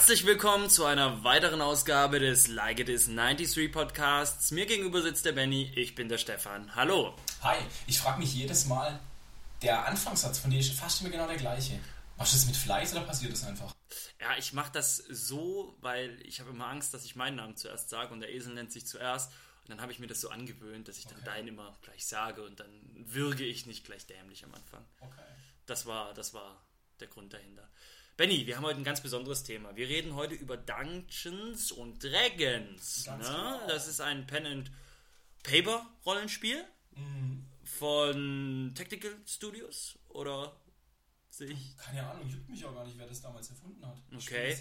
Herzlich willkommen zu einer weiteren Ausgabe des Like It Is 93 Podcasts. Mir gegenüber sitzt der Benny, ich bin der Stefan. Hallo. Hi, ich frage mich jedes Mal, der Anfangssatz von dir ist fast immer genau der gleiche. Machst du das mit Fleiß oder passiert das einfach? Ja, ich mache das so, weil ich habe immer Angst, dass ich meinen Namen zuerst sage und der Esel nennt sich zuerst. Und dann habe ich mir das so angewöhnt, dass ich dann okay. deinen immer gleich sage und dann würge ich nicht gleich dämlich am Anfang. Okay. Das war, das war der Grund dahinter. Benny, wir haben heute ein ganz besonderes Thema. Wir reden heute über Dungeons und Dragons. Ne? Genau. Das ist ein Pen and Paper Rollenspiel mhm. von Tactical Studios oder sehe ich? Keine Ahnung, juckt mich auch gar nicht, wer das damals erfunden hat. Ich okay.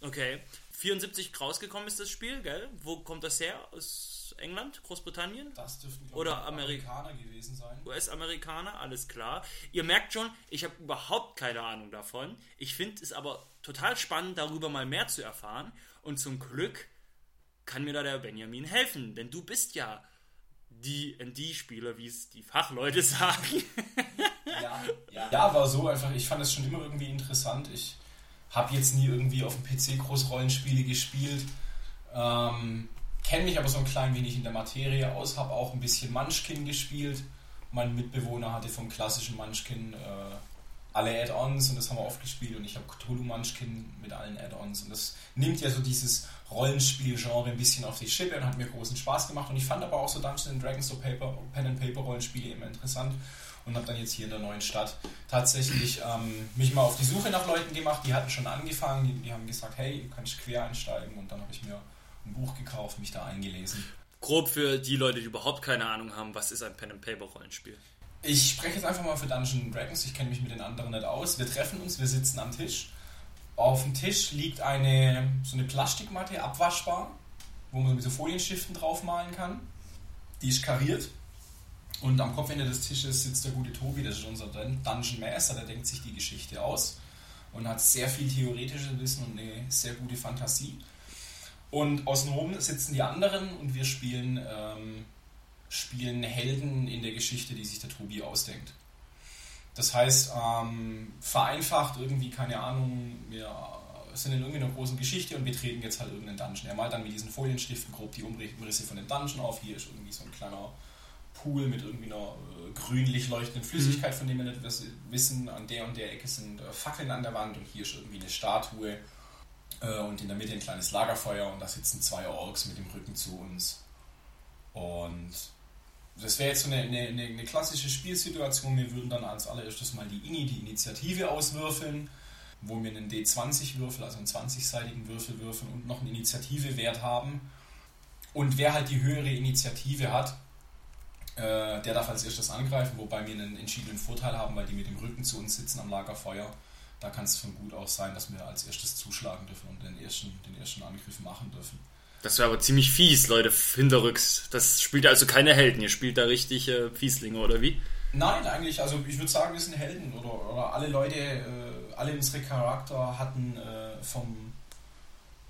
Okay. 74 rausgekommen ist das Spiel, gell? Wo kommt das her? Aus England, Großbritannien? Das dürften oder Amerikaner gewesen sein. US-Amerikaner, alles klar. Ihr merkt schon, ich habe überhaupt keine Ahnung davon. Ich finde es aber total spannend, darüber mal mehr zu erfahren. Und zum Glück kann mir da der Benjamin helfen, denn du bist ja die ND-Spieler, wie es die Fachleute sagen. Ja, ja. war so einfach. Ich fand es schon immer irgendwie interessant. Ich habe jetzt nie irgendwie auf dem PC Großrollenspiele gespielt. Ähm, kenne mich aber so ein klein wenig in der Materie aus, habe auch ein bisschen Munchkin gespielt. Mein Mitbewohner hatte vom klassischen Munchkin äh, alle Add-ons und das haben wir oft gespielt und ich habe Cthulhu Munchkin mit allen Add-ons und das nimmt ja so dieses Rollenspiel-Genre ein bisschen auf die Schippe und hat mir großen Spaß gemacht und ich fand aber auch so Dungeons Dragons, so Paper, Pen and Paper Rollenspiele immer interessant und habe dann jetzt hier in der neuen Stadt tatsächlich ähm, mich mal auf die Suche nach Leuten gemacht, die hatten schon angefangen, die, die haben gesagt, hey, du kannst quer einsteigen und dann habe ich mir ein Buch gekauft, mich da eingelesen. Grob für die Leute, die überhaupt keine Ahnung haben, was ist ein Pen-and-Paper-Rollenspiel? Ich spreche jetzt einfach mal für Dungeons Dragons, ich kenne mich mit den anderen nicht aus. Wir treffen uns, wir sitzen am Tisch. Auf dem Tisch liegt eine so eine Plastikmatte, abwaschbar, wo man mit so Folienstiften draufmalen kann. Die ist kariert. Und am Kopfende des Tisches sitzt der gute Tobi, das ist unser Dungeon Master, der denkt sich die Geschichte aus und hat sehr viel theoretisches Wissen und eine sehr gute Fantasie. Und außenrum sitzen die anderen und wir spielen, ähm, spielen Helden in der Geschichte, die sich der Tobi ausdenkt. Das heißt, ähm, vereinfacht irgendwie, keine Ahnung, wir sind in irgendeiner großen Geschichte und wir treten jetzt halt irgendeinen Dungeon. Er malt dann mit diesen Folienstiften grob die Umrisse von dem Dungeon auf. Hier ist irgendwie so ein kleiner Pool mit irgendwie einer äh, grünlich leuchtenden Flüssigkeit, von dem wir nicht wissen. An der und der Ecke sind äh, Fackeln an der Wand und hier ist irgendwie eine Statue äh, und in der Mitte ein kleines Lagerfeuer und da sitzen zwei Orks mit dem Rücken zu uns. Und das wäre jetzt so eine, eine, eine, klassische Spielsituation. Wir würden dann als allererstes mal die Ini, die Initiative auswürfeln, wo wir einen D20 würfel, also einen 20-seitigen Würfel würfeln und noch einen Initiativewert haben. Und wer halt die höhere Initiative hat, der darf als erstes angreifen, wobei wir einen entschiedenen Vorteil haben, weil die mit dem Rücken zu uns sitzen am Lagerfeuer da kann es von gut aus sein, dass wir als erstes zuschlagen dürfen und den ersten, den ersten Angriff machen dürfen. Das wäre aber ziemlich fies, Leute, hinterrücks. Das spielt also keine Helden, ihr spielt da richtig äh, Fieslinge, oder wie? Nein, eigentlich, also ich würde sagen, wir sind Helden oder, oder alle Leute, äh, alle unsere Charakter hatten äh, vom,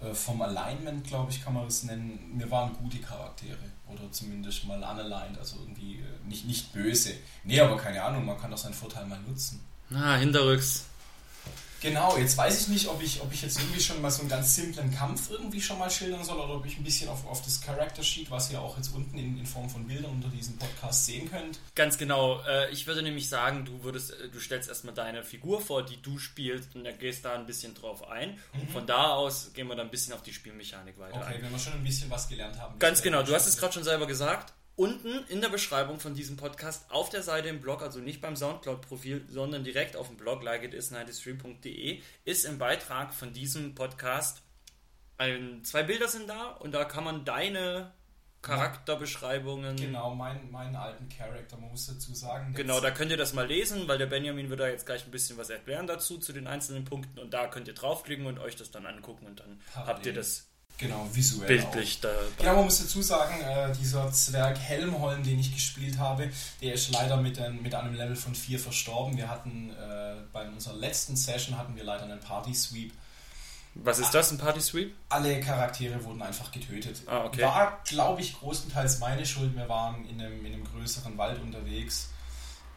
äh, vom Alignment, glaube ich, kann man es nennen, wir waren gute Charaktere oder zumindest mal unaligned, also irgendwie äh, nicht, nicht böse. Nee, aber keine Ahnung, man kann doch seinen Vorteil mal nutzen. Na, hinterrücks. Genau, jetzt weiß ich nicht, ob ich, ob ich jetzt irgendwie schon mal so einen ganz simplen Kampf irgendwie schon mal schildern soll oder ob ich ein bisschen auf, auf das Character Sheet, was ihr auch jetzt unten in, in Form von Bildern unter diesem Podcast sehen könnt. Ganz genau. Äh, ich würde nämlich sagen, du würdest, äh, du stellst erstmal deine Figur vor, die du spielst und dann gehst da ein bisschen drauf ein. Mhm. Und von da aus gehen wir dann ein bisschen auf die Spielmechanik weiter. Okay, ein. wenn wir schon ein bisschen was gelernt haben. Ganz genau, du hast es gerade schon selber gesagt unten in der Beschreibung von diesem Podcast auf der Seite im Blog, also nicht beim Soundcloud-Profil, sondern direkt auf dem Blog likeitis93.de, ist im Beitrag von diesem Podcast ein, zwei Bilder sind da und da kann man deine Charakterbeschreibungen. Genau, mein, meinen alten Charakter, man muss dazu sagen. Genau, da könnt ihr das mal lesen, weil der Benjamin wird da jetzt gleich ein bisschen was erklären dazu, zu den einzelnen Punkten und da könnt ihr draufklicken und euch das dann angucken und dann Parallel. habt ihr das Genau, visuell. Bildlich auch. da. Genau, man muss dazu sagen, äh, dieser Zwerg Helmholm, den ich gespielt habe, der ist leider mit, ein, mit einem Level von 4 verstorben. Wir hatten äh, bei unserer letzten Session hatten wir leider einen Party Sweep. Was ist das, ein Party Sweep? Alle Charaktere wurden einfach getötet. Ah, okay. War, glaube ich, größtenteils meine Schuld. Wir waren in einem, in einem größeren Wald unterwegs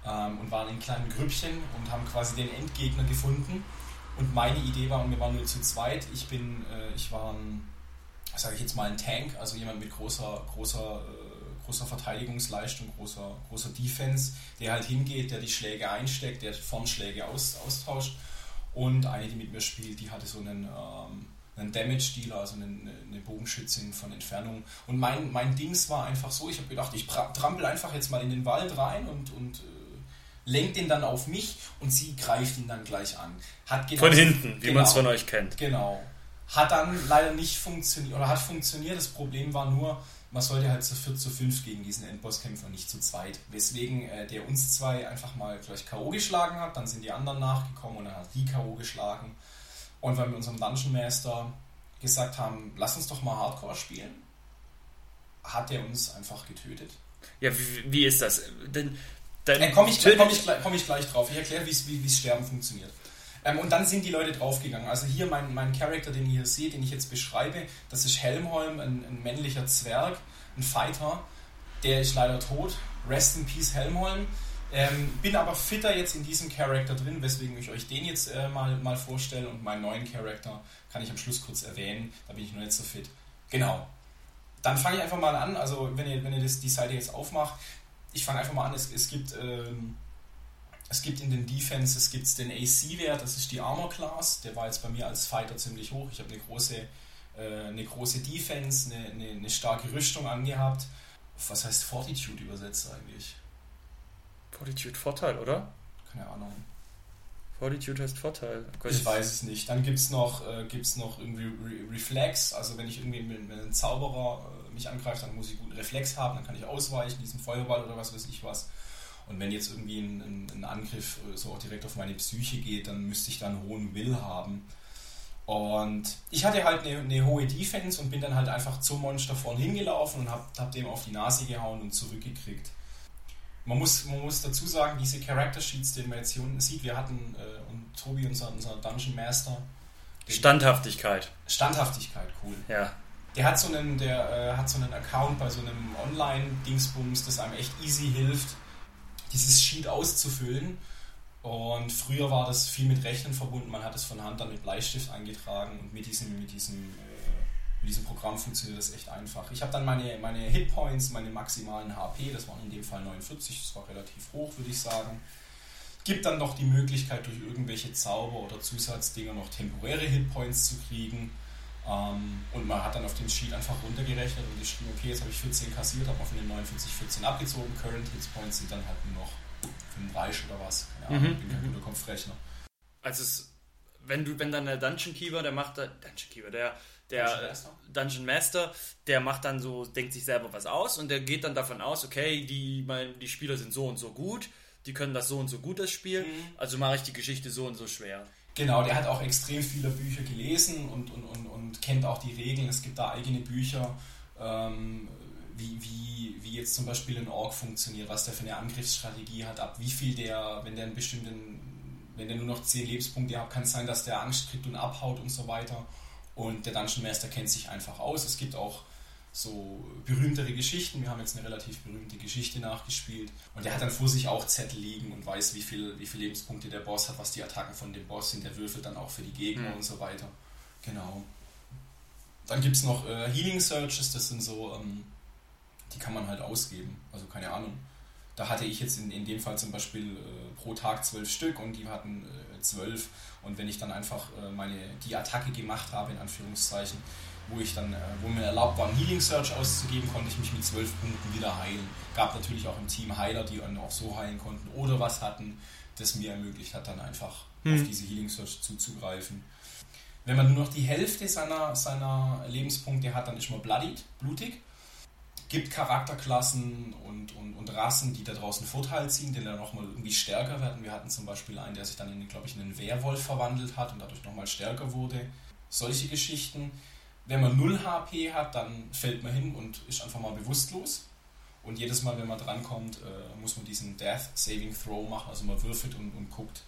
ähm, und waren in kleinen Grüppchen und haben quasi den Endgegner gefunden Und meine Idee war, und wir waren nur zu zweit, ich bin, äh, ich war ein, sage ich jetzt mal, ein Tank, also jemand mit großer, großer, äh, großer Verteidigungsleistung, großer, großer Defense, der halt hingeht, der die Schläge einsteckt, der vorn Schläge aus, austauscht. Und eine, die mit mir spielt, die hatte so einen, ähm, einen Damage-Dealer, also eine, eine Bogenschützin von Entfernung. Und mein, mein Dings war einfach so, ich habe gedacht, ich trampel einfach jetzt mal in den Wald rein und, und äh, lenkt den dann auf mich und sie greift ihn dann gleich an. Hat von hinten, wie genau, man es von euch kennt. Genau. Hat dann leider nicht funktioniert, oder hat funktioniert. Das Problem war nur, man sollte halt zu viert, zu fünf gegen diesen Endbosskämpfer, nicht zu zweit. Weswegen äh, der uns zwei einfach mal gleich K.O. geschlagen hat, dann sind die anderen nachgekommen und dann hat die K.O. geschlagen. Und weil wir unserem Dungeon Master gesagt haben, lass uns doch mal Hardcore spielen, hat er uns einfach getötet. Ja, wie, wie ist das? Denn, dann äh, komme ich, komm ich, komm ich, gleich drauf. Ich erkläre, wie es Sterben funktioniert. Ähm, und dann sind die Leute draufgegangen. Also hier mein, mein Charakter, den ihr hier seht, den ich jetzt beschreibe, das ist Helmholm, ein, ein männlicher Zwerg, ein Fighter. Der ist leider tot. Rest in Peace Helmholm. Ähm, bin aber fitter jetzt in diesem Charakter drin, weswegen ich euch den jetzt äh, mal, mal vorstelle und meinen neuen Charakter kann ich am Schluss kurz erwähnen. Da bin ich noch nicht so fit. Genau. Dann fange ich einfach mal an. Also, wenn ihr, wenn ihr das, die Seite jetzt aufmacht, ich fange einfach mal an. Es, es gibt. Ähm, es gibt in den Defense, es gibt den AC-Wert, das ist die Armor Class, der war jetzt bei mir als Fighter ziemlich hoch. Ich habe eine große, äh, eine große Defense, eine, eine, eine, starke Rüstung angehabt. Was heißt Fortitude übersetzt eigentlich? Fortitude Vorteil, oder? Keine Ahnung. Fortitude heißt Vorteil. Ich weiß es nicht. Dann gibt es noch, äh, gibt's noch irgendwie Re Reflex. Also wenn ich irgendwie mit, mit einem Zauberer äh, mich angreift, dann muss ich guten Reflex haben, dann kann ich ausweichen, diesen Feuerball oder was weiß ich was. Und wenn jetzt irgendwie ein, ein, ein Angriff äh, so auch direkt auf meine Psyche geht, dann müsste ich dann hohen Will haben. Und ich hatte halt eine, eine, hohe Defense und bin dann halt einfach zum Monster vorn hingelaufen und hab, hab dem auf die Nase gehauen und zurückgekriegt. Man muss, man muss dazu sagen, diese Character Sheets, die man jetzt hier unten sieht, wir hatten, äh, und Tobi, unser, unser Dungeon Master. Standhaftigkeit. Standhaftigkeit, cool. Ja. Der hat so einen, der äh, hat so einen Account bei so einem Online-Dingsbums, das einem echt easy hilft, dieses Sheet auszufüllen. Und früher war das viel mit Rechnen verbunden, man hat es von Hand dann mit Bleistift eingetragen und mit diesem, mit diesem, äh, mit diesem Programm funktioniert das echt einfach. Ich habe dann meine, meine Hitpoints, meine maximalen HP, das waren in dem Fall 49, das war relativ hoch, würde ich sagen. Gibt dann noch die Möglichkeit, durch irgendwelche Zauber oder Zusatzdinger noch temporäre Hitpoints zu kriegen. Ähm, und man hat dann auf dem Sheet einfach runtergerechnet und geschrieben, okay, jetzt habe ich 14 kassiert, habe mal von den 49 14 abgezogen. Current Hit Points sind dann halt nur noch 35 oder was. Ja, mhm. bin kein guter Kopfrechner. Also es, wenn du, wenn dann der Dungeon Keeper, der macht da, Dungeon Keeper, der, der Dungeon Master. Dungeon Master, der macht dann so, denkt sich selber was aus und der geht dann davon aus, okay, die, mein, die Spieler sind so und so gut, die können das so und so gut, das Spiel, mhm. also mache ich die Geschichte so und so schwer. Genau, der hat auch extrem viele Bücher gelesen und, und, und, und kennt auch die Regeln. Es gibt da eigene Bücher, ähm, wie, wie, wie jetzt zum Beispiel ein Org funktioniert, was der für eine Angriffsstrategie hat, ab wie viel der, wenn der einen bestimmten, wenn der nur noch 10 Lebenspunkte hat, kann es sein, dass der Angst kriegt und abhaut und so weiter. Und der Dungeon Master kennt sich einfach aus. Es gibt auch so berühmtere Geschichten. Wir haben jetzt eine relativ berühmte Geschichte nachgespielt. Und er hat dann vor sich auch Zettel liegen und weiß, wie viel, wie viele Lebenspunkte der Boss hat, was die Attacken von dem Boss sind. Der würfelt dann auch für die Gegner mhm. und so weiter. Genau. Dann gibt es noch äh, Healing Searches, das sind so, ähm, die kann man halt ausgeben. Also keine Ahnung. Da hatte ich jetzt in, in dem Fall zum Beispiel äh, pro Tag zwölf Stück und die hatten äh, zwölf. und wenn ich dann einfach äh, meine, die Attacke gemacht habe, in Anführungszeichen, wo ich dann, äh, wo mir erlaubt war, einen Healing Search auszugeben, konnte ich mich mit zwölf Punkten wieder heilen. Gab natürlich auch im Team Heiler, die dann auch so heilen konnten oder was hatten, das mir ermöglicht hat, dann einfach hm. auf diese Healing Search zuzugreifen. Wenn man nur noch die Hälfte seiner, seiner Lebenspunkte hat, dann ist man bloodied, blutig. Gibt Charakterklassen und, und, und Rassen, die da draußen Vorteil ziehen, die dann nochmal irgendwie stärker werden. Wir hatten zum Beispiel einen, der sich dann in, glaube ich, in einen Werwolf verwandelt hat und dadurch nochmal stärker wurde. Solche Geschichten. Wenn man 0 HP hat, dann fällt man hin und ist einfach mal bewusstlos. Und jedes Mal, wenn man drankommt, äh, muss man diesen Death Saving Throw machen. Also man würfelt und, und guckt.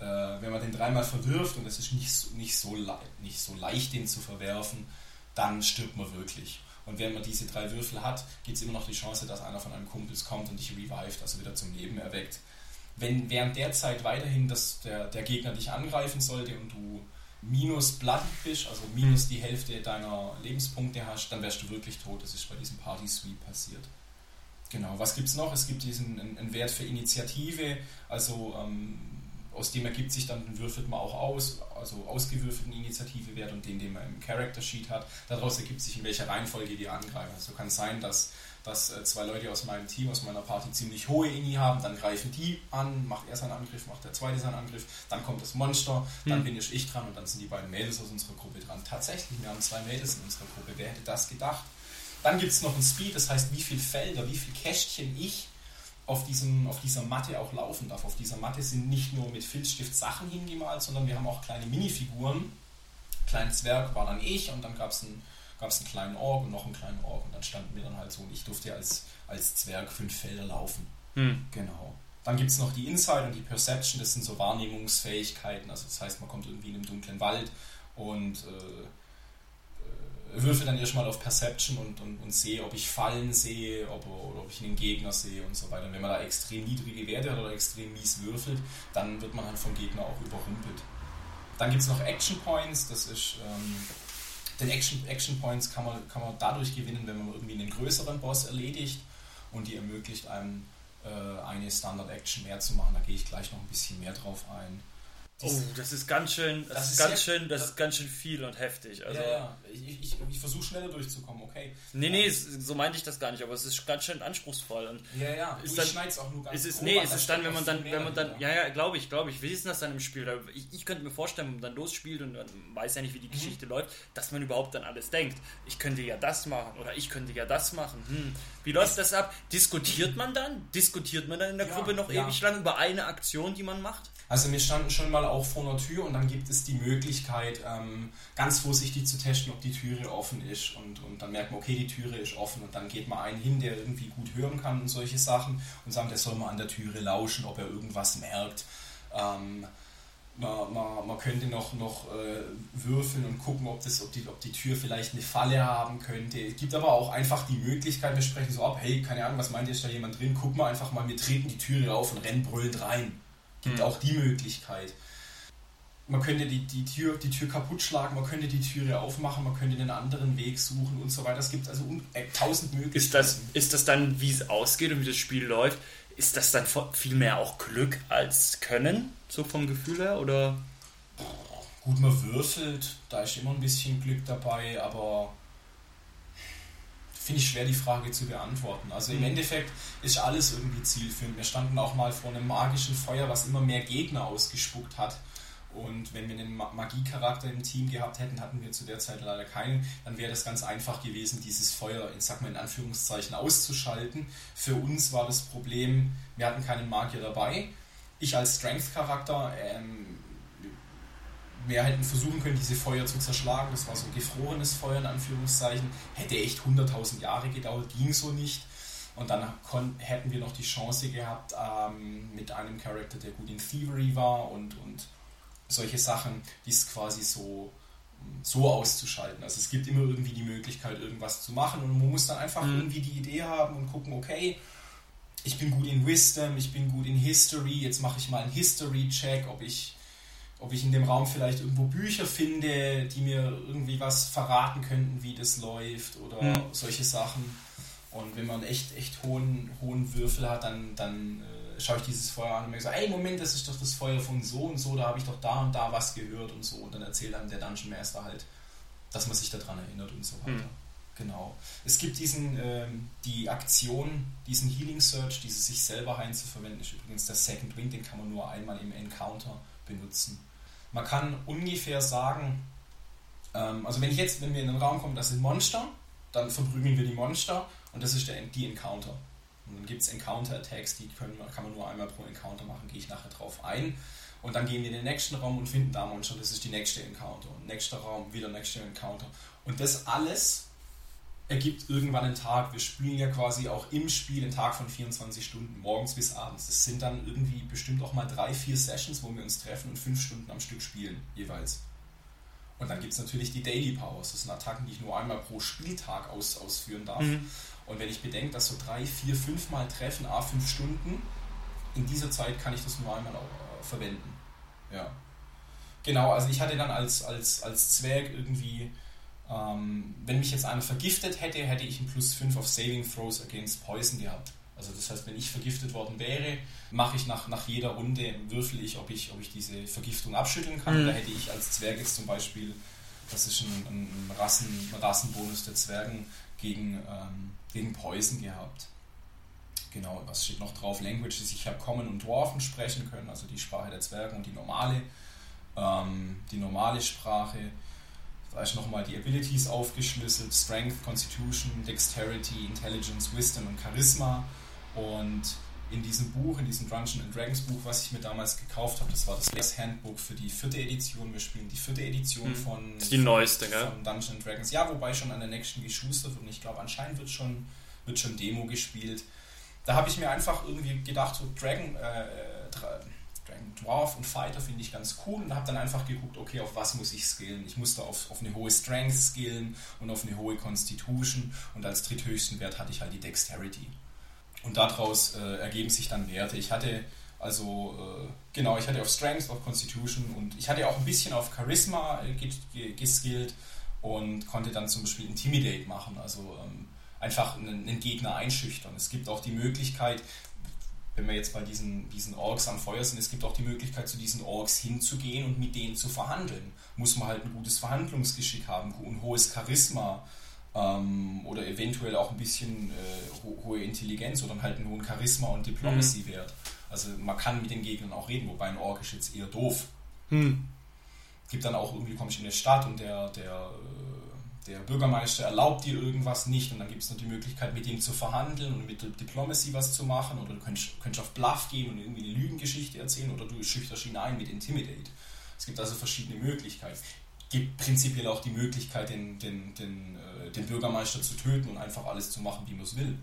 Äh, wenn man den dreimal verwirft und es ist nicht so, nicht, so nicht so leicht, den zu verwerfen, dann stirbt man wirklich. Und wenn man diese drei Würfel hat, gibt es immer noch die Chance, dass einer von einem Kumpels kommt und dich revived, also wieder zum Leben erweckt. wenn während der Zeit weiterhin das, der, der Gegner dich angreifen sollte und du minus bloody bist, also minus die Hälfte deiner Lebenspunkte hast, dann wärst du wirklich tot. Das ist bei diesem Party Sweep passiert. Genau, was gibt es noch? Es gibt diesen einen Wert für Initiative, also ähm, aus dem ergibt sich dann, würfelt man auch aus, also ausgewürfelten Initiativewert und den, den man im Character Sheet hat. Daraus ergibt sich, in welcher Reihenfolge die angreifen. Also kann sein, dass, dass äh, zwei Leute aus meinem Team, aus meiner Party ziemlich hohe Ini haben, dann greifen die an, macht er seinen Angriff, macht der zweite seinen Angriff, dann kommt das Monster, dann hm. bin ich, ich dran und dann sind die beiden Mädels aus unserer Gruppe dran. Tatsächlich, wir haben zwei Mädels in unserer Gruppe. Wer hätte das gedacht? Dann gibt es noch ein Speed, das heißt, wie viele Felder, wie viele Kästchen ich auf, diesem, auf dieser Matte auch laufen darf. Auf dieser Matte sind nicht nur mit Filzstift Sachen hingemalt, sondern wir haben auch kleine Minifiguren. Kleinen Zwerg war dann ich und dann gab es einen, gab's einen kleinen Org und noch einen kleinen Org und dann standen wir dann halt so und ich durfte als, als Zwerg fünf Felder laufen. Hm. Genau. Dann gibt es noch die Insight und die Perception, das sind so Wahrnehmungsfähigkeiten. Also das heißt, man kommt irgendwie in einem dunklen Wald und äh, würfel dann erstmal auf Perception und, und, und sehe, ob ich Fallen sehe ob, oder ob ich einen Gegner sehe und so weiter. Und wenn man da extrem niedrige Werte hat oder extrem mies würfelt, dann wird man halt vom Gegner auch überrumpelt. Dann gibt es noch Action Points, das ist. Ähm, den Action, Action Points kann man, kann man dadurch gewinnen, wenn man irgendwie einen größeren Boss erledigt und die ermöglicht einem äh, eine Standard Action mehr zu machen. Da gehe ich gleich noch ein bisschen mehr drauf ein. Oh, das ist ganz schön, das, das ist, ganz schön, das, das, ist ganz schön viel und heftig. Also, ja, ja. Ich, ich, ich versuche schneller durchzukommen, okay. Nee, nee, so meinte ich das gar nicht, aber es ist ganz schön anspruchsvoll. Und ja, ja, ist du, dann, auch nur ganz ist es, Nee, es ist dann, wenn man dann, wenn man dann, ja, ja, glaube ich, glaube ich, wie ist das dann im Spiel? Ich, ich, könnte mir vorstellen, wenn man dann losspielt und dann weiß ja nicht, wie die mhm. Geschichte läuft, dass man überhaupt dann alles denkt. Ich könnte ja das machen oder ich könnte ja das machen. Hm. Wie läuft das ab? Diskutiert man dann? Diskutiert man dann in der ja, Gruppe noch ewig lang über eine Aktion, die man macht? Also wir standen schon mal auch vor einer Tür und dann gibt es die Möglichkeit, ähm, ganz vorsichtig zu testen, ob die Türe offen ist. Und, und dann merkt man, okay, die Türe ist offen und dann geht man einen hin, der irgendwie gut hören kann und solche Sachen und sagt, der soll mal an der Türe lauschen, ob er irgendwas merkt. Ähm, man, man, man, könnte noch, noch äh, würfeln und gucken, ob, das, ob, die, ob die Tür vielleicht eine Falle haben könnte. Es gibt aber auch einfach die Möglichkeit, wir sprechen so ab, hey, keine Ahnung, was meint ihr, ist da jemand drin? Guck mal einfach mal, wir treten die Türe auf und rennen brüllend rein. Gibt mhm. auch die Möglichkeit. Man könnte die, die, Tür, die Tür kaputt schlagen, man könnte die Türe aufmachen, man könnte einen anderen Weg suchen und so weiter. Es gibt also äh, tausend Möglichkeiten. Ist das, ist das dann, wie es ausgeht und wie das Spiel läuft, ist das dann viel mehr auch Glück als Können, so vom Gefühl her? Oder? Gut, man würfelt, da ist immer ein bisschen Glück dabei, aber finde ich schwer, die Frage zu beantworten. Also im mhm. Endeffekt ist alles irgendwie zielführend. Wir standen auch mal vor einem magischen Feuer, was immer mehr Gegner ausgespuckt hat. Und wenn wir einen Magiecharakter im Team gehabt hätten, hatten wir zu der Zeit leider keinen, dann wäre das ganz einfach gewesen, dieses Feuer, ich sag mal in Anführungszeichen, auszuschalten. Für uns war das Problem, wir hatten keinen Magier dabei. Ich als Strength-Charakter, ähm, wir hätten versuchen können, diese Feuer zu zerschlagen. Das war so gefrorenes Feuer in Anführungszeichen. Hätte echt 100.000 Jahre gedauert, ging so nicht. Und dann hätten wir noch die Chance gehabt, ähm, mit einem Charakter, der gut in Thievery war und, und solche Sachen, dies quasi so, so auszuschalten. Also es gibt immer irgendwie die Möglichkeit, irgendwas zu machen und man muss dann einfach mhm. irgendwie die Idee haben und gucken, okay, ich bin gut in Wisdom, ich bin gut in History, jetzt mache ich mal einen History-Check, ob ich, ob ich in dem Raum vielleicht irgendwo Bücher finde, die mir irgendwie was verraten könnten, wie das läuft oder mhm. solche Sachen. Und wenn man echt, echt hohen, hohen Würfel hat, dann, dann äh, schaue ich dieses Feuer an und mir so, ey, Moment, das ist doch das Feuer von so und so, da habe ich doch da und da was gehört und so. Und dann erzählt einem der Dungeon Master halt, dass man sich daran erinnert und so weiter. Mhm. Genau. Es gibt diesen, ähm, die Aktion, diesen Healing Search, diese sich selber heilen zu verwenden, ist übrigens der Second Wind, den kann man nur einmal im Encounter benutzen. Man kann ungefähr sagen, ähm, also wenn ich jetzt, wenn wir in den Raum kommen, das sind Monster, dann verprügeln wir die Monster und das ist der, die Encounter. Und dann gibt es Encounter-Attacks, die können, kann man nur einmal pro Encounter machen, gehe ich nachher drauf ein. Und dann gehen wir in den nächsten Raum und finden da Monster, das ist die nächste Encounter. Und nächster Raum, wieder nächster Encounter. Und das alles ergibt irgendwann einen Tag. Wir spielen ja quasi auch im Spiel einen Tag von 24 Stunden, morgens bis abends. Das sind dann irgendwie bestimmt auch mal drei, vier Sessions, wo wir uns treffen und fünf Stunden am Stück spielen, jeweils. Und dann gibt es natürlich die Daily Powers. Das sind Attacken, die ich nur einmal pro Spieltag aus, ausführen darf. Mhm. Und wenn ich bedenke, dass so drei, vier, fünf Mal treffen, a fünf Stunden, in dieser Zeit kann ich das nur einmal äh, verwenden. Ja. Genau, also ich hatte dann als, als, als Zwerg irgendwie, ähm, wenn mich jetzt einer vergiftet hätte, hätte ich ein plus 5 auf Saving Throws against Poison gehabt. Also das heißt, wenn ich vergiftet worden wäre, mache ich nach, nach jeder Runde, würfel ich, ob ich, ob ich diese Vergiftung abschütteln kann. Mhm. Da hätte ich als Zwerg jetzt zum Beispiel, das ist ein, ein, Rassen, ein Rassenbonus der Zwergen gegen, ähm, gegen Poison gehabt. Genau, was steht noch drauf? Languages, ich habe Common und Dwarfen sprechen können, also die Sprache der Zwerge und die normale, ähm, die normale Sprache. Da ist nochmal die Abilities aufgeschlüsselt: Strength, Constitution, Dexterity, Intelligence, Wisdom und Charisma. Und in diesem Buch, in diesem Dungeons and Dragons Buch, was ich mir damals gekauft habe, das war das Handbook für die vierte Edition. Wir spielen die vierte Edition hm. von, das ist die neueste, von, von Dungeons and Dragons. Ja, wobei schon an der nächsten geschustert und ich glaube, anscheinend wird schon, wird schon Demo gespielt. Da habe ich mir einfach irgendwie gedacht, so Dragon, äh, Dragon Dwarf und Fighter finde ich ganz cool und habe dann einfach geguckt, okay, auf was muss ich skillen? Ich musste auf, auf eine hohe Strength skillen und auf eine hohe Constitution und als dritthöchsten Wert hatte ich halt die Dexterity. Und daraus äh, ergeben sich dann Werte. Ich hatte also, äh, genau, ich hatte auf Strength, auf Constitution und ich hatte auch ein bisschen auf Charisma äh, geskillt und konnte dann zum Beispiel Intimidate machen, also ähm, einfach einen, einen, Gegner einschüchtern. Es gibt auch die Möglichkeit, wenn wir jetzt bei diesen, diesen Orks am Feuer sind, es gibt auch die Möglichkeit, zu diesen Orks hinzugehen und mit denen zu verhandeln. Muss man halt ein gutes Verhandlungsgeschick haben, ein hohes Charisma, ähm, oder eventuell auch ein bisschen äh, ho hohe Intelligenz oder halt einen hohen Charisma und Diplomacy-Wert. Mhm. Also man kann mit den Gegnern auch reden, wobei ein Ork ist jetzt eher doof. Hm. Gibt dann auch irgendwie, kommst du in eine Stadt und der, der, äh, der Bürgermeister erlaubt dir irgendwas nicht und dann gibt es noch die Möglichkeit, mit ihm zu verhandeln und mit Diplomacy was zu machen oder du könntest, könntest auf Bluff gehen und irgendwie eine Lügengeschichte erzählen oder du schüchterst ihn ein mit Intimidate. Es gibt also verschiedene Möglichkeiten gibt prinzipiell auch die Möglichkeit, den, den, den, äh, den Bürgermeister zu töten und einfach alles zu machen, wie man es will.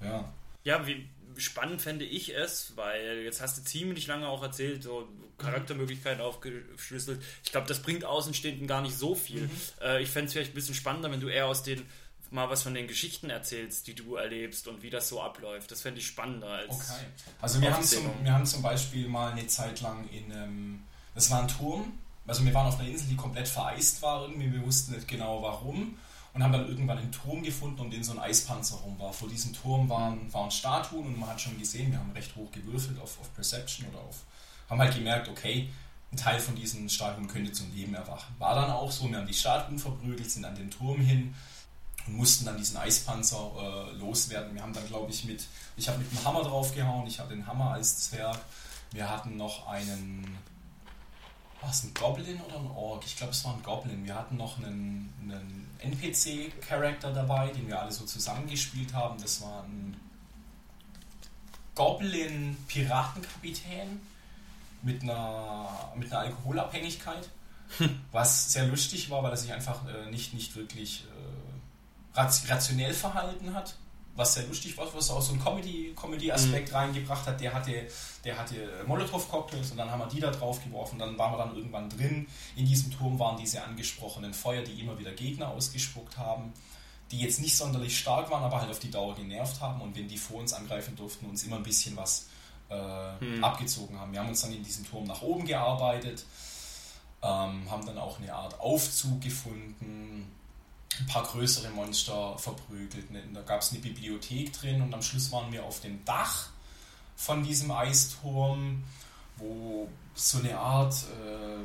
Ja. Ja, wie spannend fände ich es, weil jetzt hast du ziemlich lange auch erzählt, so Charaktermöglichkeiten aufgeschlüsselt. Ich glaube, das bringt Außenstehenden gar nicht so viel. Mhm. Äh, ich fände es vielleicht ein bisschen spannender, wenn du eher aus den mal was von den Geschichten erzählst, die du erlebst und wie das so abläuft. Das fände ich spannender als. Okay. Also wir haben, zum, wir haben zum Beispiel mal eine Zeit lang in einem, das war ein Turm, also wir waren auf einer Insel, die komplett vereist war irgendwie, wir wussten nicht genau warum und haben dann irgendwann einen Turm gefunden, um den so ein Eispanzer rum war. Vor diesem Turm waren, waren Statuen und man hat schon gesehen, wir haben recht hoch gewürfelt auf, auf Perception oder auf, haben halt gemerkt, okay, ein Teil von diesen Statuen könnte zum Leben erwachen. War dann auch so, wir haben die Statuen verprügelt, sind an den Turm hin und mussten dann diesen Eispanzer äh, loswerden. Wir haben dann, glaube ich, mit, ich habe mit dem Hammer draufgehauen, ich hatte den Hammer als Zwerg, wir hatten noch einen war es ein Goblin oder ein Ork? Ich glaube, es war ein Goblin. Wir hatten noch einen, einen NPC-Charakter dabei, den wir alle so zusammengespielt haben. Das war ein Goblin-Piratenkapitän mit einer, mit einer Alkoholabhängigkeit. Was sehr lustig war, weil er sich einfach äh, nicht, nicht wirklich äh, rationell verhalten hat was sehr lustig war, was auch so einen Comedy-Aspekt Comedy mhm. reingebracht hat. Der hatte, der hatte Molotow-Cocktails und dann haben wir die da drauf geworfen. Dann waren wir dann irgendwann drin. In diesem Turm waren diese angesprochenen Feuer, die immer wieder Gegner ausgespuckt haben, die jetzt nicht sonderlich stark waren, aber halt auf die Dauer genervt haben. Und wenn die vor uns angreifen durften, uns immer ein bisschen was äh, mhm. abgezogen haben. Wir haben uns dann in diesem Turm nach oben gearbeitet, ähm, haben dann auch eine Art Aufzug gefunden ein paar größere Monster verprügelt. Ne, da gab es eine Bibliothek drin und am Schluss waren wir auf dem Dach von diesem Eisturm, wo so eine Art äh,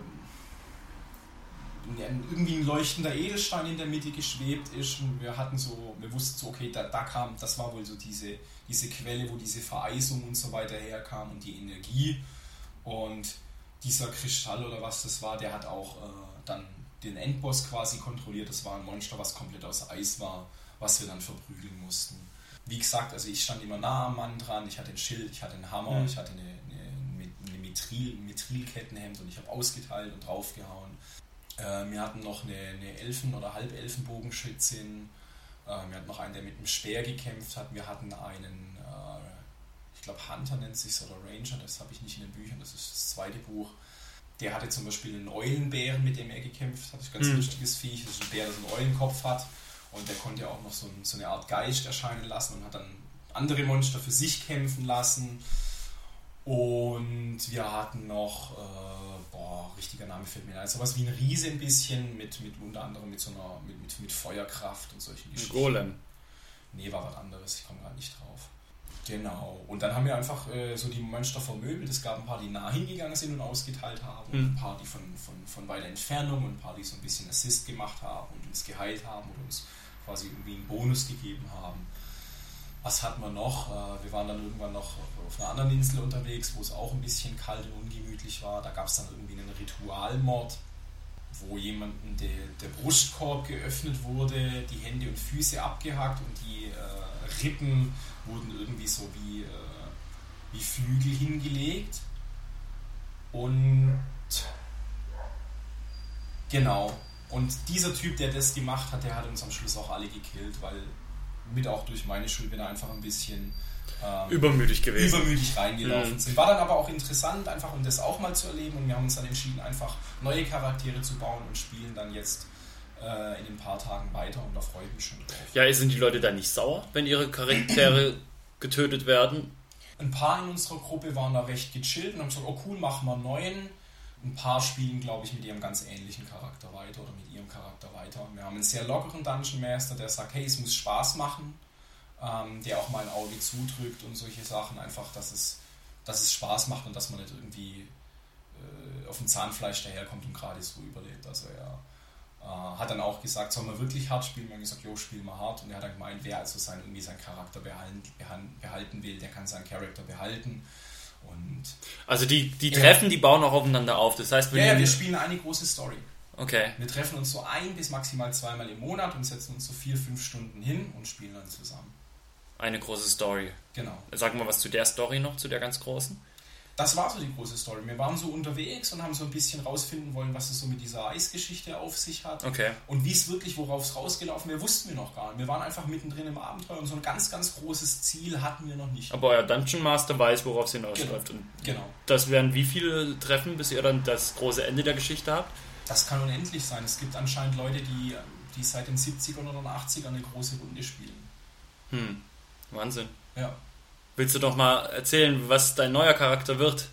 irgendwie ein leuchtender Edelstein in der Mitte geschwebt ist. Und wir hatten so, wir wussten so, okay, da, da kam, das war wohl so diese, diese Quelle, wo diese Vereisung und so weiter herkam und die Energie. Und dieser Kristall oder was das war, der hat auch äh, dann den Endboss quasi kontrolliert. Das war ein Monster, was komplett aus Eis war, was wir dann verprügeln mussten. Wie gesagt, also ich stand immer nah am Mann dran, ich hatte ein Schild, ich hatte einen Hammer, mhm. ich hatte eine, eine, eine Mithril, Mithrilkettenhemd und ich habe ausgeteilt und draufgehauen. Äh, wir hatten noch eine, eine Elfen- oder Halbelfenbogenschützin. Äh, wir hatten noch einen, der mit einem Speer gekämpft hat. Wir hatten einen, äh, ich glaube Hunter nennt sich oder Ranger, das habe ich nicht in den Büchern, das ist das zweite Buch. Der hatte zum Beispiel einen Eulenbären, mit dem er gekämpft hat. Das ist ein ganz mhm. lustiges Viech. Das ist ein Bär, der so einen Eulenkopf hat. Und der konnte auch noch so, ein, so eine Art Geist erscheinen lassen und hat dann andere Monster für sich kämpfen lassen. Und wir hatten noch, äh, boah, richtiger Name fällt mir ein, sowas wie ein Riese ein bisschen, mit, mit unter anderem mit so einer, mit, mit, mit Feuerkraft und solchen Geschichten. Golem. Nee, war was anderes, ich komme gerade nicht drauf. Genau. Und dann haben wir einfach äh, so die Monster vermöbelt. Es gab ein paar, die nah hingegangen sind und ausgeteilt haben, mhm. ein paar, die von, von, von weiter Entfernung und ein paar, die so ein bisschen Assist gemacht haben und uns geheilt haben oder uns quasi irgendwie einen Bonus gegeben haben. Was hatten wir noch? Äh, wir waren dann irgendwann noch auf einer anderen Insel unterwegs, wo es auch ein bisschen kalt und ungemütlich war. Da gab es dann irgendwie einen Ritualmord, wo jemandem der, der Brustkorb geöffnet wurde, die Hände und Füße abgehackt und die äh, Rippen wurden irgendwie so wie, äh, wie Flügel hingelegt. Und genau. Und dieser Typ, der das gemacht hat, der hat uns am Schluss auch alle gekillt, weil mit auch durch meine Schuld bin er einfach ein bisschen ähm, übermütig gewesen. Übermüdig reingelaufen mhm. sind. War dann aber auch interessant, einfach um das auch mal zu erleben. Und wir haben uns dann entschieden, einfach neue Charaktere zu bauen und spielen dann jetzt äh, in den paar Tagen weiter und da freue ich mich schon drauf. Ja, sind die Leute da nicht sauer, wenn ihre Charaktere getötet werden? Ein paar in unserer Gruppe waren da recht gechillt und haben gesagt, oh cool, machen wir einen neuen. Ein paar spielen, glaube ich, mit ihrem ganz ähnlichen Charakter weiter oder mit ihrem Charakter weiter. Wir haben einen sehr lockeren Dungeon Master, der sagt, hey, es muss Spaß machen, ähm, der auch mal ein Auge zudrückt und solche Sachen, einfach, dass es, dass es Spaß macht und dass man nicht irgendwie äh, auf dem Zahnfleisch daherkommt und gerade so überlebt. Also er äh, hat dann auch gesagt, soll man wirklich hart spielen? Wir haben gesagt, jo, spiel mal hart. Und er hat dann gemeint, wer also sein, irgendwie seinen Charakter behalten, behalten will, der kann seinen Charakter behalten. Und also die, die Treffen, die bauen auch aufeinander auf. Das heißt, ja, ja, wir spielen eine große Story. Okay. Wir treffen uns so ein bis maximal zweimal im Monat und setzen uns so vier, fünf Stunden hin und spielen dann zusammen. Eine große Story. Genau. Sag mal was zu der Story noch, zu der ganz großen das war so die große Story. Wir waren so unterwegs und haben so ein bisschen rausfinden wollen, was es so mit dieser Eisgeschichte auf sich hat. Okay. Und wie es wirklich, worauf es rausgelaufen wäre, wussten wir noch gar nicht. Wir waren einfach mittendrin im Abenteuer und so ein ganz, ganz großes Ziel hatten wir noch nicht. Aber euer Dungeon Master weiß, worauf es hinausläuft. Genau. genau. Das wären wie viele Treffen, bis ihr dann das große Ende der Geschichte habt? Das kann unendlich sein. Es gibt anscheinend Leute, die, die seit den 70ern oder 80ern eine große Runde spielen. Hm, Wahnsinn. Ja. Willst du doch mal erzählen, was dein neuer Charakter wird?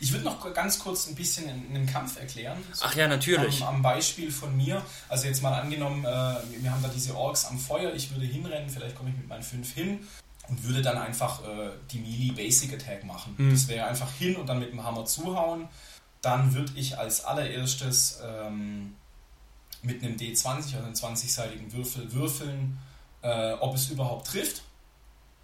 Ich würde noch ganz kurz ein bisschen einen Kampf erklären. So Ach ja, natürlich. Am, am, Beispiel von mir. Also jetzt mal angenommen, äh, wir haben da diese Orks am Feuer. Ich würde hinrennen, vielleicht komme ich mit meinen fünf hin und würde dann einfach äh, die Melee Basic Attack machen. Hm. Das wäre einfach hin und dann mit dem Hammer zuhauen. Dann würde ich als allererstes ähm, mit einem D20, also einem 20-seitigen Würfel, würfeln, äh, ob es überhaupt trifft.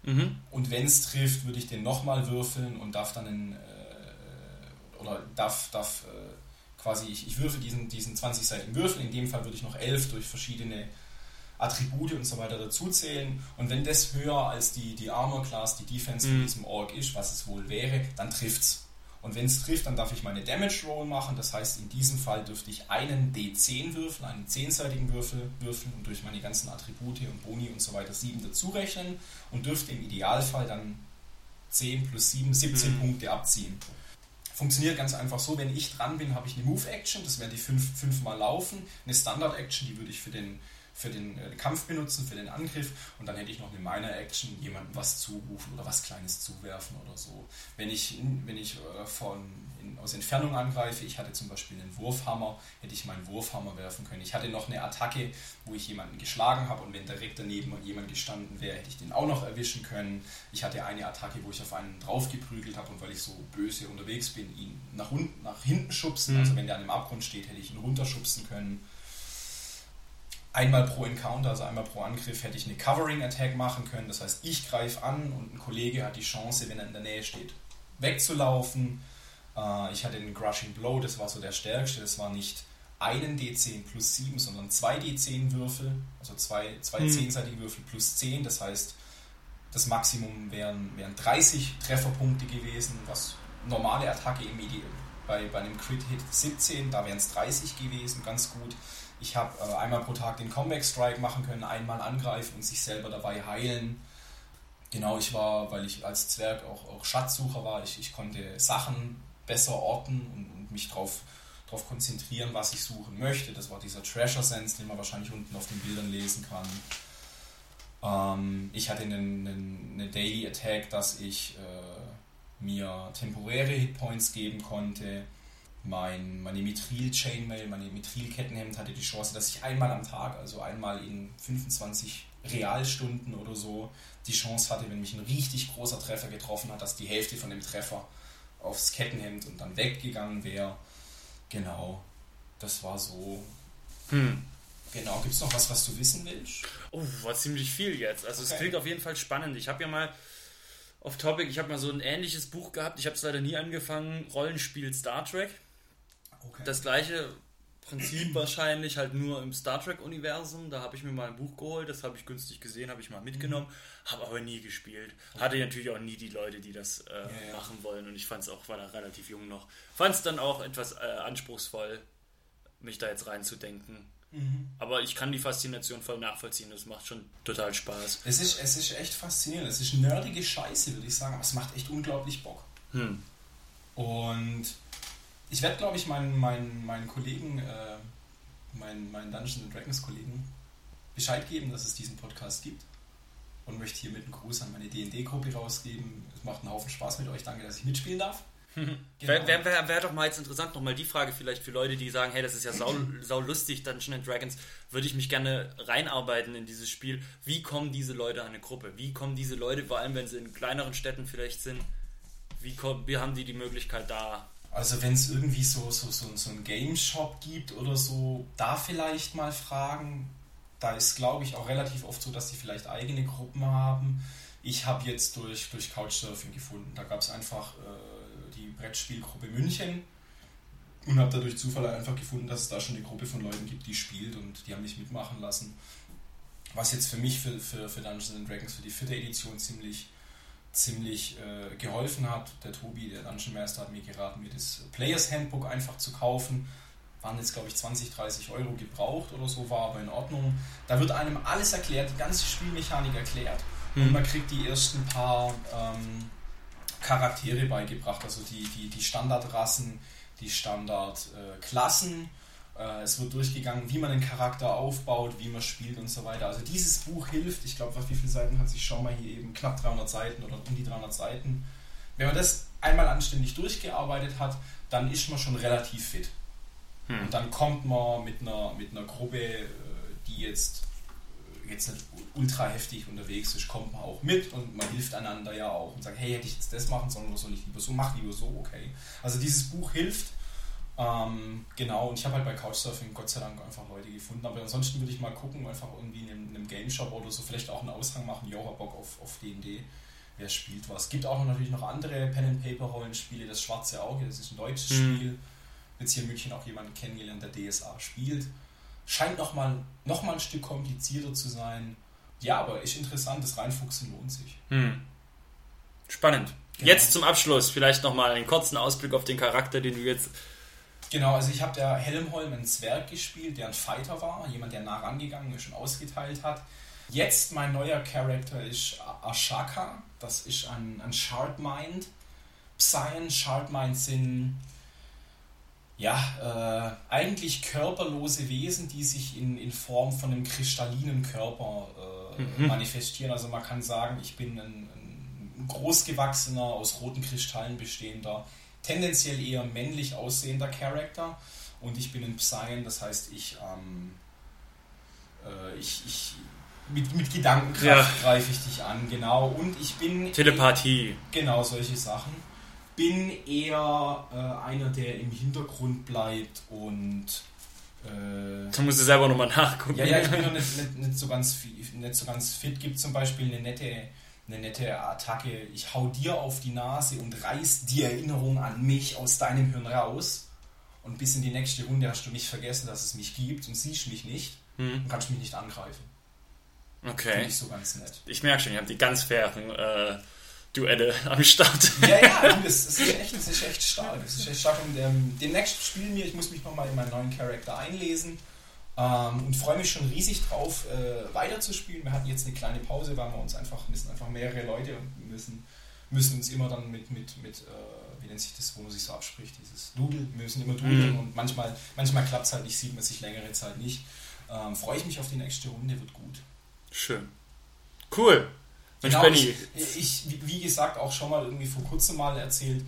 Mhm. Und wenn es trifft, würde ich den nochmal würfeln und darf dann einen, äh, oder darf, darf äh, quasi, ich, ich würfe diesen, diesen 20-seitigen Würfel, in dem Fall würde ich noch 11 durch verschiedene Attribute und so weiter dazuzählen. Und wenn das höher als die, die Armor Class, die Defense mhm. von diesem Org ist, was es wohl wäre, dann trifft es. Und wenn es trifft, dann darf ich meine Damage Roll machen. Das heißt, in diesem Fall dürfte ich einen D10 würfeln, einen 10-seitigen Würfel würfeln und durch meine ganzen Attribute und Boni und so weiter 7 dazu rechnen und dürfte im Idealfall dann 10 plus 7, 17 mhm. Punkte abziehen. Funktioniert ganz einfach so, wenn ich dran bin, habe ich eine Move-Action, das wären die 5 fünf, Mal laufen. Eine Standard-Action, die würde ich für den für den äh, Kampf benutzen, für den Angriff und dann hätte ich noch eine Minor Action, jemandem was zurufen oder was Kleines zuwerfen oder so. Wenn ich, wenn ich äh, von, in, aus Entfernung angreife, ich hatte zum Beispiel einen Wurfhammer, hätte ich meinen Wurfhammer werfen können. Ich hatte noch eine Attacke, wo ich jemanden geschlagen habe und wenn direkt daneben jemand gestanden wäre, hätte ich den auch noch erwischen können. Ich hatte eine Attacke, wo ich auf einen draufgeprügelt habe und weil ich so böse unterwegs bin, ihn nach, unten, nach hinten schubsen. Mhm. Also wenn der an dem Abgrund steht, hätte ich ihn runterschubsen können einmal pro Encounter, also einmal pro Angriff, hätte ich eine Covering Attack machen können. Das heißt, ich greife an und ein Kollege hat die Chance, wenn er in der Nähe steht, wegzulaufen. Äh, ich hatte einen Crushing Blow, das war so der stärkste. Das war nicht einen D10 plus 7, sondern zwei D10 Würfel, also zwei, zwei hm. zehnseitige Würfel plus 10. Das heißt, das Maximum wären, wären 30 Trefferpunkte gewesen, was normale Attacke im Ideal. Bei, bei einem Crit-Hit 17, da wären es 30 gewesen, ganz gut. Ich habe äh, einmal pro Tag den Comeback Strike machen können, einmal angreifen und sich selber dabei heilen. Genau, ich war, weil ich als Zwerg auch, auch Schatzsucher war, ich, ich konnte Sachen besser orten und, und mich darauf drauf konzentrieren, was ich suchen möchte. Das war dieser Treasure Sense, den man wahrscheinlich unten auf den Bildern lesen kann. Ähm, ich hatte eine, eine, eine, Daily Attack, dass ich äh, mir temporäre Hitpoints geben konnte. Mein, meine Mithril-Chainmail, meine Mithril-Kettenhemd hatte die Chance, dass ich einmal am Tag, also einmal in 25 Realstunden oder so, die Chance hatte, wenn mich ein richtig großer Treffer getroffen hat, dass die Hälfte von dem Treffer aufs Kettenhemd und dann weggegangen wäre. Genau, das war so. Hm. Genau, gibt es noch was, was du wissen willst? Oh, war ziemlich viel jetzt. Also okay. es klingt auf jeden Fall spannend. Ich habe ja mal auf Topic, ich habe mal so ein ähnliches Buch gehabt, ich habe es leider nie angefangen, Rollenspiel Star Trek. Okay. Das gleiche Prinzip wahrscheinlich, halt nur im Star Trek-Universum. Da habe ich mir mal ein Buch geholt, das habe ich günstig gesehen, habe ich mal mitgenommen, mhm. habe aber nie gespielt. Hatte natürlich auch nie die Leute, die das äh, ja, ja. machen wollen und ich fand es auch, war da relativ jung noch, fand es dann auch etwas äh, anspruchsvoll, mich da jetzt reinzudenken. Mhm. Aber ich kann die Faszination voll nachvollziehen. Das macht schon total Spaß. Es ist, es ist echt faszinierend. Es ist nerdige Scheiße, würde ich sagen. Aber es macht echt unglaublich Bock. Hm. Und ich werde, glaube ich, meinen, meinen, meinen Kollegen, äh, meinen, meinen Dungeons Dragons Kollegen Bescheid geben, dass es diesen Podcast gibt. Und möchte hiermit einen Gruß an meine DD-Gruppe rausgeben. Es macht einen Haufen Spaß mit euch. Danke, dass ich mitspielen darf. Genau. Wäre wär, wär, doch mal jetzt interessant, nochmal die Frage vielleicht für Leute, die sagen, hey, das ist ja sau, sau lustig, Dungeons Dragons, würde ich mich gerne reinarbeiten in dieses Spiel. Wie kommen diese Leute an eine Gruppe? Wie kommen diese Leute, vor allem wenn sie in kleineren Städten vielleicht sind, wie, kommen, wie haben die die Möglichkeit da? Also wenn es irgendwie so, so, so, so einen Game Shop gibt oder so, da vielleicht mal fragen. Da ist, glaube ich, auch relativ oft so, dass die vielleicht eigene Gruppen haben. Ich habe jetzt durch, durch Couchsurfing gefunden. Da gab es einfach... Äh, Brettspielgruppe München und habe dadurch Zufall einfach gefunden, dass es da schon eine Gruppe von Leuten gibt, die spielt und die haben mich mitmachen lassen. Was jetzt für mich für, für, für Dungeons Dragons für die vierte Edition ziemlich, ziemlich äh, geholfen hat. Der Tobi, der Dungeon Master, hat mir geraten, mir das Players Handbook einfach zu kaufen. Waren jetzt, glaube ich, 20, 30 Euro gebraucht oder so, war aber in Ordnung. Da wird einem alles erklärt, die ganze Spielmechanik erklärt. Mhm. Und man kriegt die ersten paar ähm, Charaktere beigebracht, also die, die, die Standardrassen, die Standardklassen. Äh, es wird durchgegangen, wie man einen Charakter aufbaut, wie man spielt und so weiter. Also dieses Buch hilft, ich glaube, wie viele Seiten hat sich, schau mal hier eben, knapp 300 Seiten oder um die 300 Seiten. Wenn man das einmal anständig durchgearbeitet hat, dann ist man schon relativ fit. Hm. Und dann kommt man mit einer, mit einer Gruppe, äh, die jetzt jetzt nicht ultra heftig unterwegs ist, kommt man auch mit und man hilft einander ja auch und sagt, hey, hätte ich jetzt das machen sollen oder soll ich lieber so, mach lieber so, okay. Also dieses Buch hilft. Ähm, genau, und ich habe halt bei Couchsurfing Gott sei Dank einfach Leute gefunden, aber ansonsten würde ich mal gucken, einfach irgendwie in einem, in einem Game Shop oder so, vielleicht auch einen Aushang machen, ja, Bock auf, auf D&D, wer spielt was. Es gibt auch natürlich noch andere Pen-and-Paper-Rollenspiele, das Schwarze Auge, das ist ein deutsches mhm. Spiel. Jetzt hier in München auch jemanden kennengelernt, der DSA spielt scheint nochmal noch mal ein Stück komplizierter zu sein. Ja, aber ist interessant, das Reinfuchsen lohnt sich. Hm. Spannend. Genau. Jetzt zum Abschluss vielleicht nochmal einen kurzen Ausblick auf den Charakter, den du jetzt. Genau, also ich habe der Helmholm einen Zwerg gespielt, der ein Fighter war, jemand, der nah rangegangen ist und ausgeteilt hat. Jetzt mein neuer Charakter ist Ashaka, das ist ein, ein Shardmind. Psion, Shardmind sind ja, äh, eigentlich körperlose Wesen, die sich in, in Form von einem kristallinen Körper äh, mhm. manifestieren. Also man kann sagen, ich bin ein, ein großgewachsener, aus roten Kristallen bestehender, tendenziell eher männlich aussehender Charakter und ich bin ein Psion, das heißt, ich, ähm, äh, ich, ich mit, mit Gedankenkraft ja. greife ich dich an, genau. Und ich bin. Telepathie. Genau, solche Sachen bin eher äh, einer, der im Hintergrund bleibt und. Äh, da musst du selber nochmal nachgucken. Ja, ja, ich bin noch nicht, nicht, nicht, so ganz, nicht so ganz fit. Gibt zum Beispiel eine nette, eine nette Attacke. Ich hau dir auf die Nase und reiß die Erinnerung an mich aus deinem Hirn raus. Und bis in die nächste Runde hast du nicht vergessen, dass es mich gibt und siehst mich nicht hm. und kannst mich nicht angreifen. Okay. Finde ich so ganz nett. Ich merke schon, ihr habt die ganz fairen äh, Duelle am Start. Ja, ja, das, das, ist, echt, das ist echt stark. Das ist echt stark. Und ähm, demnächst spielen wir, ich muss mich nochmal in meinen neuen Charakter einlesen ähm, und freue mich schon riesig drauf, äh, weiterzuspielen. Wir hatten jetzt eine kleine Pause, weil wir uns einfach, wir sind einfach mehrere Leute und müssen, müssen uns immer dann mit, mit, mit äh, wie nennt sich das, wo man sich so abspricht, dieses Doodle, wir müssen immer dudeln mhm. und manchmal, manchmal klappt es halt nicht, sieht man sich längere Zeit nicht. Ähm, freue ich mich auf die nächste Runde, wird gut. Schön. Cool. Genau, ich, ich, wie- gesagt, auch schon mal irgendwie vor kurzem mal erzählt, äh,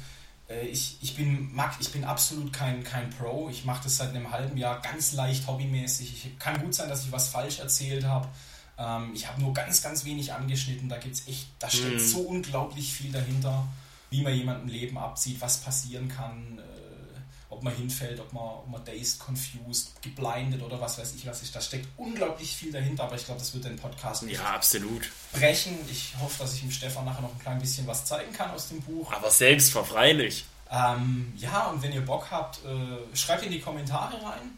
ich, ich, bin, ich bin absolut kein, kein Pro. Ich mache das seit einem halben Jahr ganz leicht hobbymäßig. Ich, kann gut sein, dass ich was falsch erzählt habe. Ähm, ich habe nur ganz, ganz wenig angeschnitten. Da gibt's echt, da steckt Mhm. so unglaublich viel dahinter, wie man jemandem Leben abzieht, was passieren kann, äh, ob man hinfällt, ob man, ob man dazed, confused, geblindet oder was weiß ich was ist. Da steckt unglaublich viel dahinter, aber ich glaube, das wird den Podcast nicht Ja, absolut. brechen. Ich hoffe, dass ich dem Stefan nachher noch ein klein bisschen was zeigen kann aus dem Buch. Aber selbstverfreilich. Ähm, ja, und wenn ihr Bock habt, äh, schreibt in die Kommentare rein.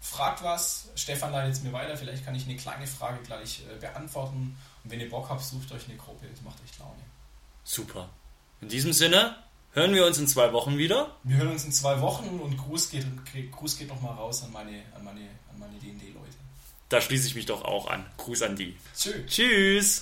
Fragt was. Stefan leitet es mir weiter. Vielleicht kann ich eine kleine Frage gleich äh, beantworten. Und wenn ihr Bock habt, sucht euch eine Gruppe. Das macht echt Laune. Super. In diesem Sinne hören wir uns in zwei Wochen wieder. Wir hören uns in zwei Wochen und Gruß geht, Gruß geht nochmal raus an meine, an meine, an meine D&D-Leute. Da schließe ich mich doch auch an. Gruß an die. Tschüss. Tschüss.